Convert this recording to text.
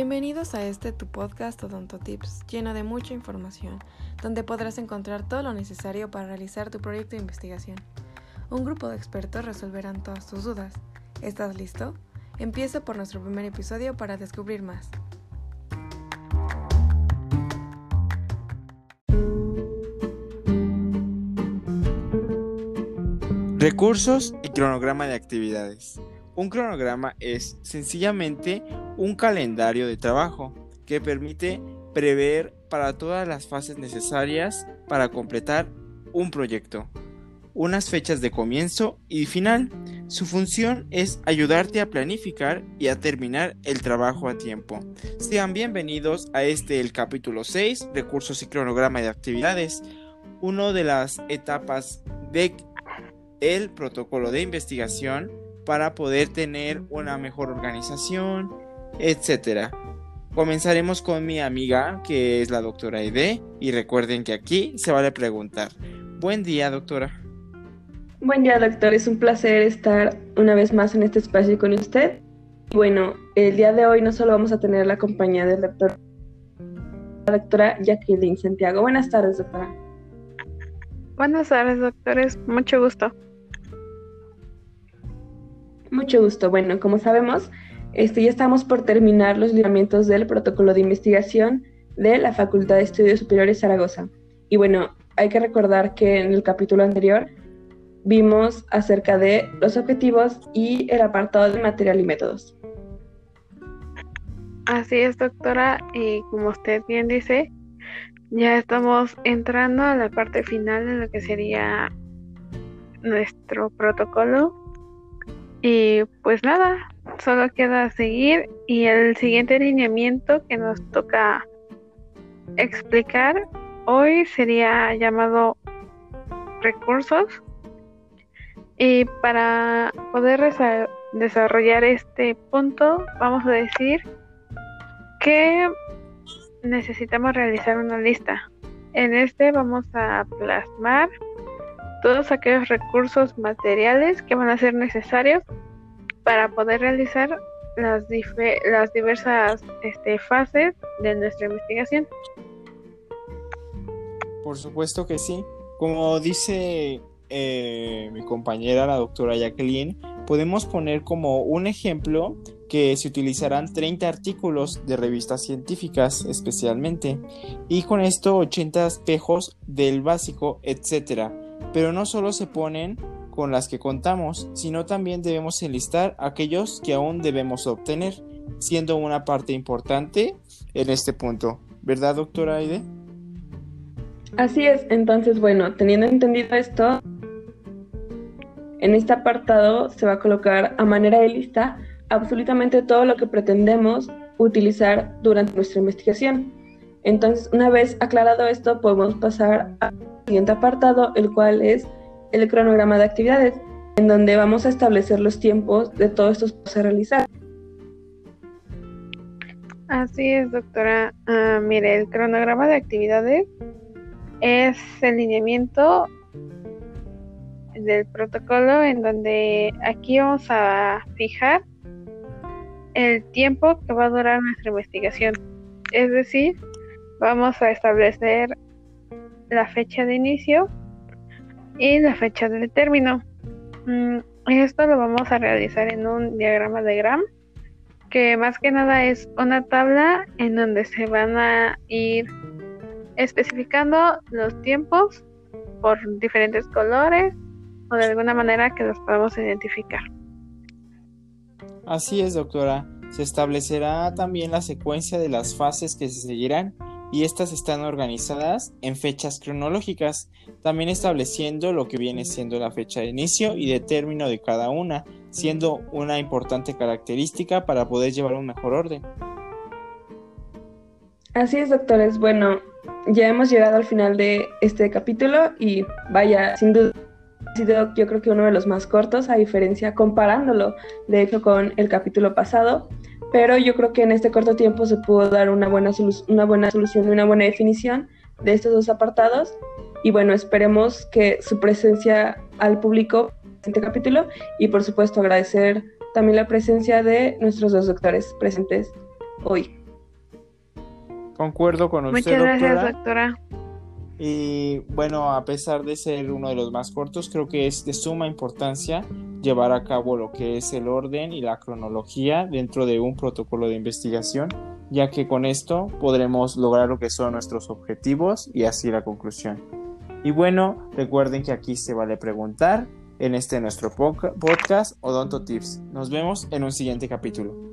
Bienvenidos a este tu podcast Odonto Tips, lleno de mucha información, donde podrás encontrar todo lo necesario para realizar tu proyecto de investigación. Un grupo de expertos resolverán todas tus dudas. ¿Estás listo? Empieza por nuestro primer episodio para descubrir más. Recursos y cronograma de actividades. Un cronograma es sencillamente un calendario de trabajo que permite prever para todas las fases necesarias para completar un proyecto, unas fechas de comienzo y final. Su función es ayudarte a planificar y a terminar el trabajo a tiempo. Sean bienvenidos a este el capítulo 6, recursos y cronograma de actividades, una de las etapas de el protocolo de investigación para poder tener una mejor organización, etc. Comenzaremos con mi amiga, que es la doctora Aide, y recuerden que aquí se vale preguntar. Buen día, doctora. Buen día, doctor. Es un placer estar una vez más en este espacio con usted. Bueno, el día de hoy no solo vamos a tener la compañía del doctor, la doctora Jacqueline Santiago. Buenas tardes, doctora. Buenas tardes, doctores. Mucho gusto. Mucho gusto. Bueno, como sabemos, este, ya estamos por terminar los lineamientos del protocolo de investigación de la Facultad de Estudios Superiores Zaragoza. Y bueno, hay que recordar que en el capítulo anterior vimos acerca de los objetivos y el apartado de material y métodos. Así es, doctora, y como usted bien dice, ya estamos entrando a la parte final de lo que sería nuestro protocolo y pues nada, solo queda seguir y el siguiente lineamiento que nos toca explicar hoy sería llamado recursos. Y para poder desarrollar este punto, vamos a decir que necesitamos realizar una lista. En este vamos a plasmar todos aquellos recursos materiales que van a ser necesarios para poder realizar las, las diversas este, fases de nuestra investigación. Por supuesto que sí. Como dice eh, mi compañera, la doctora Jacqueline, podemos poner como un ejemplo que se utilizarán 30 artículos de revistas científicas especialmente y con esto 80 espejos del básico, etcétera pero no solo se ponen con las que contamos, sino también debemos enlistar aquellos que aún debemos obtener, siendo una parte importante en este punto. ¿Verdad, doctora Aide? Así es, entonces, bueno, teniendo entendido esto, en este apartado se va a colocar a manera de lista absolutamente todo lo que pretendemos utilizar durante nuestra investigación. Entonces, una vez aclarado esto, podemos pasar al siguiente apartado, el cual es el cronograma de actividades, en donde vamos a establecer los tiempos de todos estos pasos a realizar. Así es, doctora. Ah, mire, el cronograma de actividades es el lineamiento del protocolo en donde aquí vamos a fijar el tiempo que va a durar nuestra investigación. Es decir, vamos a establecer la fecha de inicio y la fecha de término. Mm, esto lo vamos a realizar en un diagrama de Gram, que más que nada es una tabla en donde se van a ir especificando los tiempos por diferentes colores o de alguna manera que los podamos identificar. Así es, doctora. Se establecerá también la secuencia de las fases que se seguirán y estas están organizadas en fechas cronológicas, también estableciendo lo que viene siendo la fecha de inicio y de término de cada una, siendo una importante característica para poder llevar un mejor orden. Así es, doctores. Bueno, ya hemos llegado al final de este capítulo y vaya, sin duda ha sido yo creo que uno de los más cortos, a diferencia comparándolo de hecho con el capítulo pasado pero yo creo que en este corto tiempo se pudo dar una buena, una buena solución y una buena definición de estos dos apartados. Y bueno, esperemos que su presencia al público en este capítulo y por supuesto agradecer también la presencia de nuestros dos doctores presentes hoy. Concuerdo con usted, Muchas gracias, doctora. doctora. Y bueno, a pesar de ser uno de los más cortos, creo que es de suma importancia llevar a cabo lo que es el orden y la cronología dentro de un protocolo de investigación, ya que con esto podremos lograr lo que son nuestros objetivos y así la conclusión. Y bueno, recuerden que aquí se vale preguntar en este nuestro podcast Odonto Tips. Nos vemos en un siguiente capítulo.